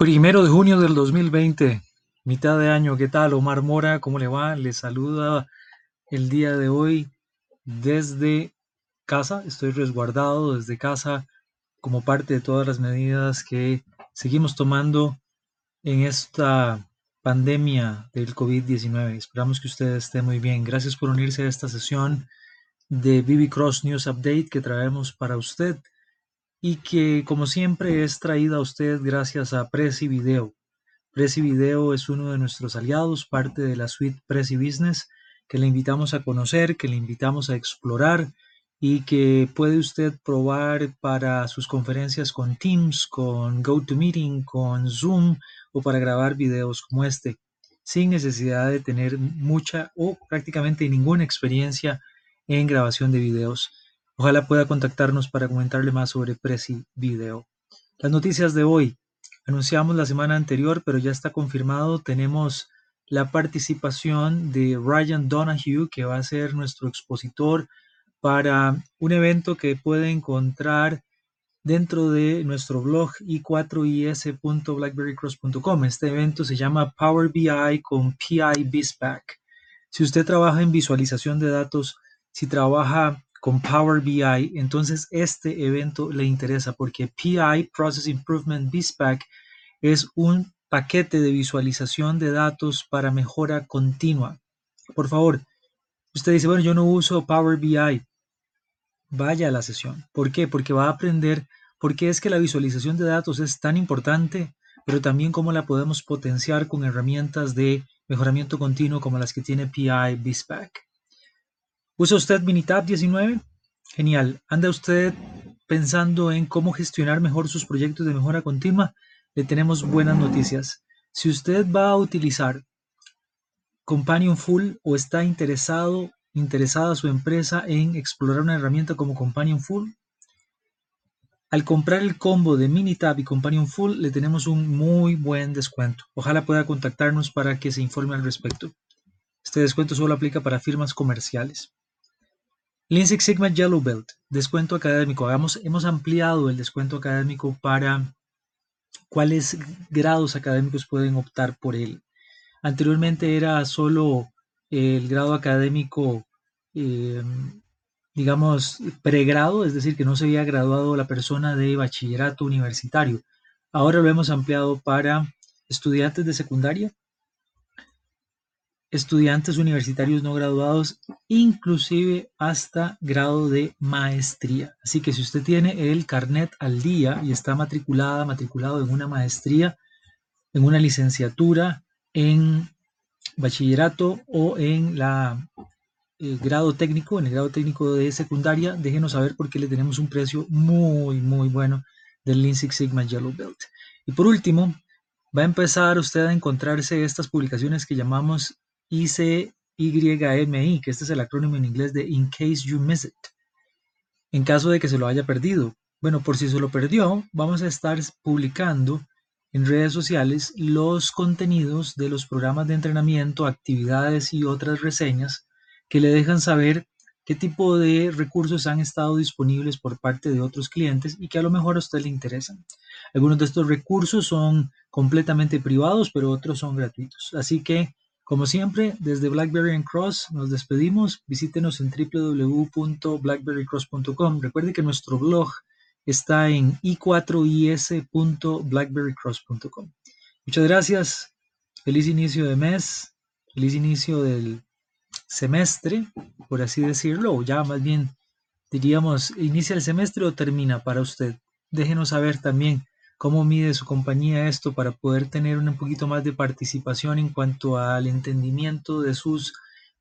Primero de junio del 2020, mitad de año, ¿qué tal? Omar Mora, ¿cómo le va? Le saluda el día de hoy desde casa, estoy resguardado desde casa como parte de todas las medidas que seguimos tomando en esta pandemia del COVID-19. Esperamos que usted esté muy bien. Gracias por unirse a esta sesión de BB Cross News Update que traemos para usted y que como siempre es traída a usted gracias a Prezi Video. Prezi Video es uno de nuestros aliados, parte de la suite Prezi Business, que le invitamos a conocer, que le invitamos a explorar y que puede usted probar para sus conferencias con Teams, con GoToMeeting, con Zoom o para grabar videos como este, sin necesidad de tener mucha o prácticamente ninguna experiencia en grabación de videos. Ojalá pueda contactarnos para comentarle más sobre Prezi Video. Las noticias de hoy. Anunciamos la semana anterior, pero ya está confirmado. Tenemos la participación de Ryan Donahue, que va a ser nuestro expositor para un evento que puede encontrar dentro de nuestro blog i4is.blackberrycross.com. Este evento se llama Power BI con PI BizPack. Si usted trabaja en visualización de datos, si trabaja con Power BI, entonces este evento le interesa porque PI, Process Improvement BizPack, es un paquete de visualización de datos para mejora continua. Por favor, usted dice, bueno, yo no uso Power BI. Vaya a la sesión. ¿Por qué? Porque va a aprender por qué es que la visualización de datos es tan importante, pero también cómo la podemos potenciar con herramientas de mejoramiento continuo como las que tiene PI BizPack. ¿Usa usted Minitab 19? Genial. ¿Anda usted pensando en cómo gestionar mejor sus proyectos de mejora continua? Le tenemos buenas noticias. Si usted va a utilizar Companion Full o está interesado, interesada su empresa en explorar una herramienta como Companion Full, al comprar el combo de Minitab y Companion Full le tenemos un muy buen descuento. Ojalá pueda contactarnos para que se informe al respecto. Este descuento solo aplica para firmas comerciales. Lean Sigma Yellow Belt, descuento académico. Hemos ampliado el descuento académico para cuáles grados académicos pueden optar por él. Anteriormente era solo el grado académico, eh, digamos, pregrado, es decir, que no se había graduado la persona de bachillerato universitario. Ahora lo hemos ampliado para estudiantes de secundaria, estudiantes universitarios no graduados, inclusive hasta grado de maestría. Así que si usted tiene el carnet al día y está matriculada, matriculado en una maestría, en una licenciatura, en bachillerato o en la eh, grado técnico, en el grado técnico de secundaria, déjenos saber porque le tenemos un precio muy, muy bueno del Lean Six Sigma Yellow Belt. Y por último, va a empezar usted a encontrarse estas publicaciones que llamamos ICYMI, que este es el acrónimo en inglés de In Case You Miss It, en caso de que se lo haya perdido. Bueno, por si se lo perdió, vamos a estar publicando en redes sociales los contenidos de los programas de entrenamiento, actividades y otras reseñas que le dejan saber qué tipo de recursos han estado disponibles por parte de otros clientes y que a lo mejor a usted le interesan. Algunos de estos recursos son completamente privados, pero otros son gratuitos. Así que como siempre, desde BlackBerry and Cross nos despedimos. Visítenos en www.blackberrycross.com. Recuerde que nuestro blog está en i4is.blackberrycross.com. Muchas gracias. Feliz inicio de mes. Feliz inicio del semestre, por así decirlo, ya más bien diríamos, inicia el semestre o termina para usted. Déjenos saber también ¿Cómo mide su compañía esto para poder tener un poquito más de participación en cuanto al entendimiento de sus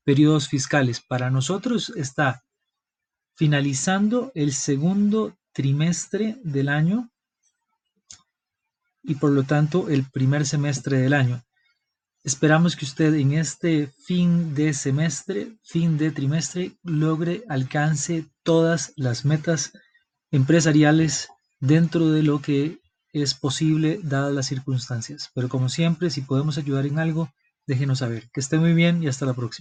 periodos fiscales? Para nosotros está finalizando el segundo trimestre del año y por lo tanto el primer semestre del año. Esperamos que usted en este fin de semestre, fin de trimestre, logre alcance todas las metas empresariales dentro de lo que es posible dadas las circunstancias. Pero como siempre, si podemos ayudar en algo, déjenos saber. Que esté muy bien y hasta la próxima.